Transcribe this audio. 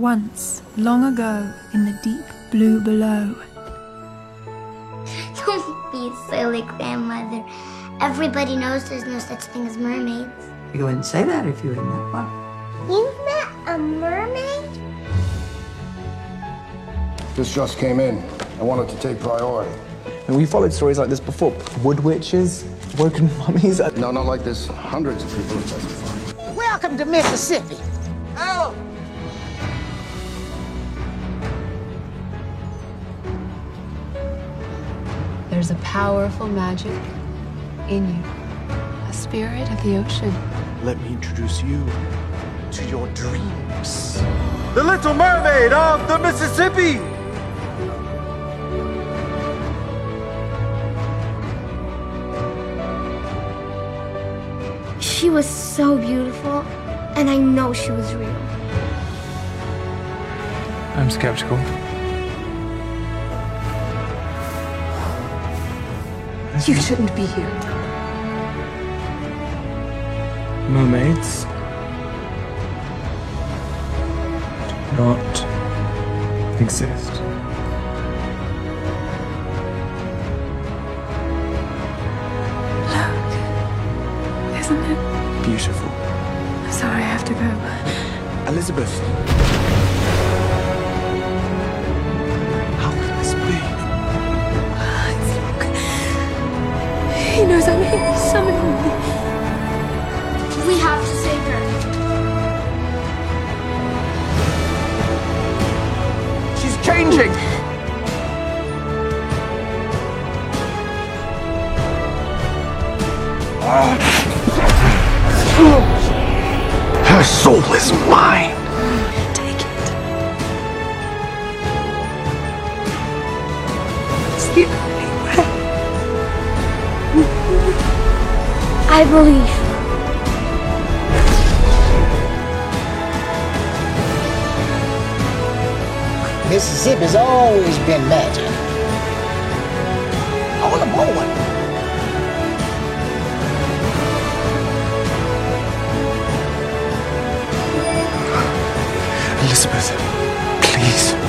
Once, long ago, in the deep blue below. Don't be silly, grandmother. Everybody knows there's no such thing as mermaids. You wouldn't say that if you were in that far. You met a mermaid? This just came in. I wanted to take priority. And we followed stories like this before. Wood witches, woken mummies. No, not like this. Hundreds of people have testified. Welcome to Mississippi. Oh! There's a powerful magic in you, a spirit of the ocean. Let me introduce you to your dreams. The Little Mermaid of the Mississippi! She was so beautiful, and I know she was real. I'm skeptical. You shouldn't be here. Mermaids do not exist. Look. Isn't it? Beautiful. I'm sorry, I have to go. Elizabeth. Knows I'm here. Me. We have to save her. She's changing! Her soul is mine. Take it. It's the I believe. has always been magic. I want to All one. Elizabeth, please.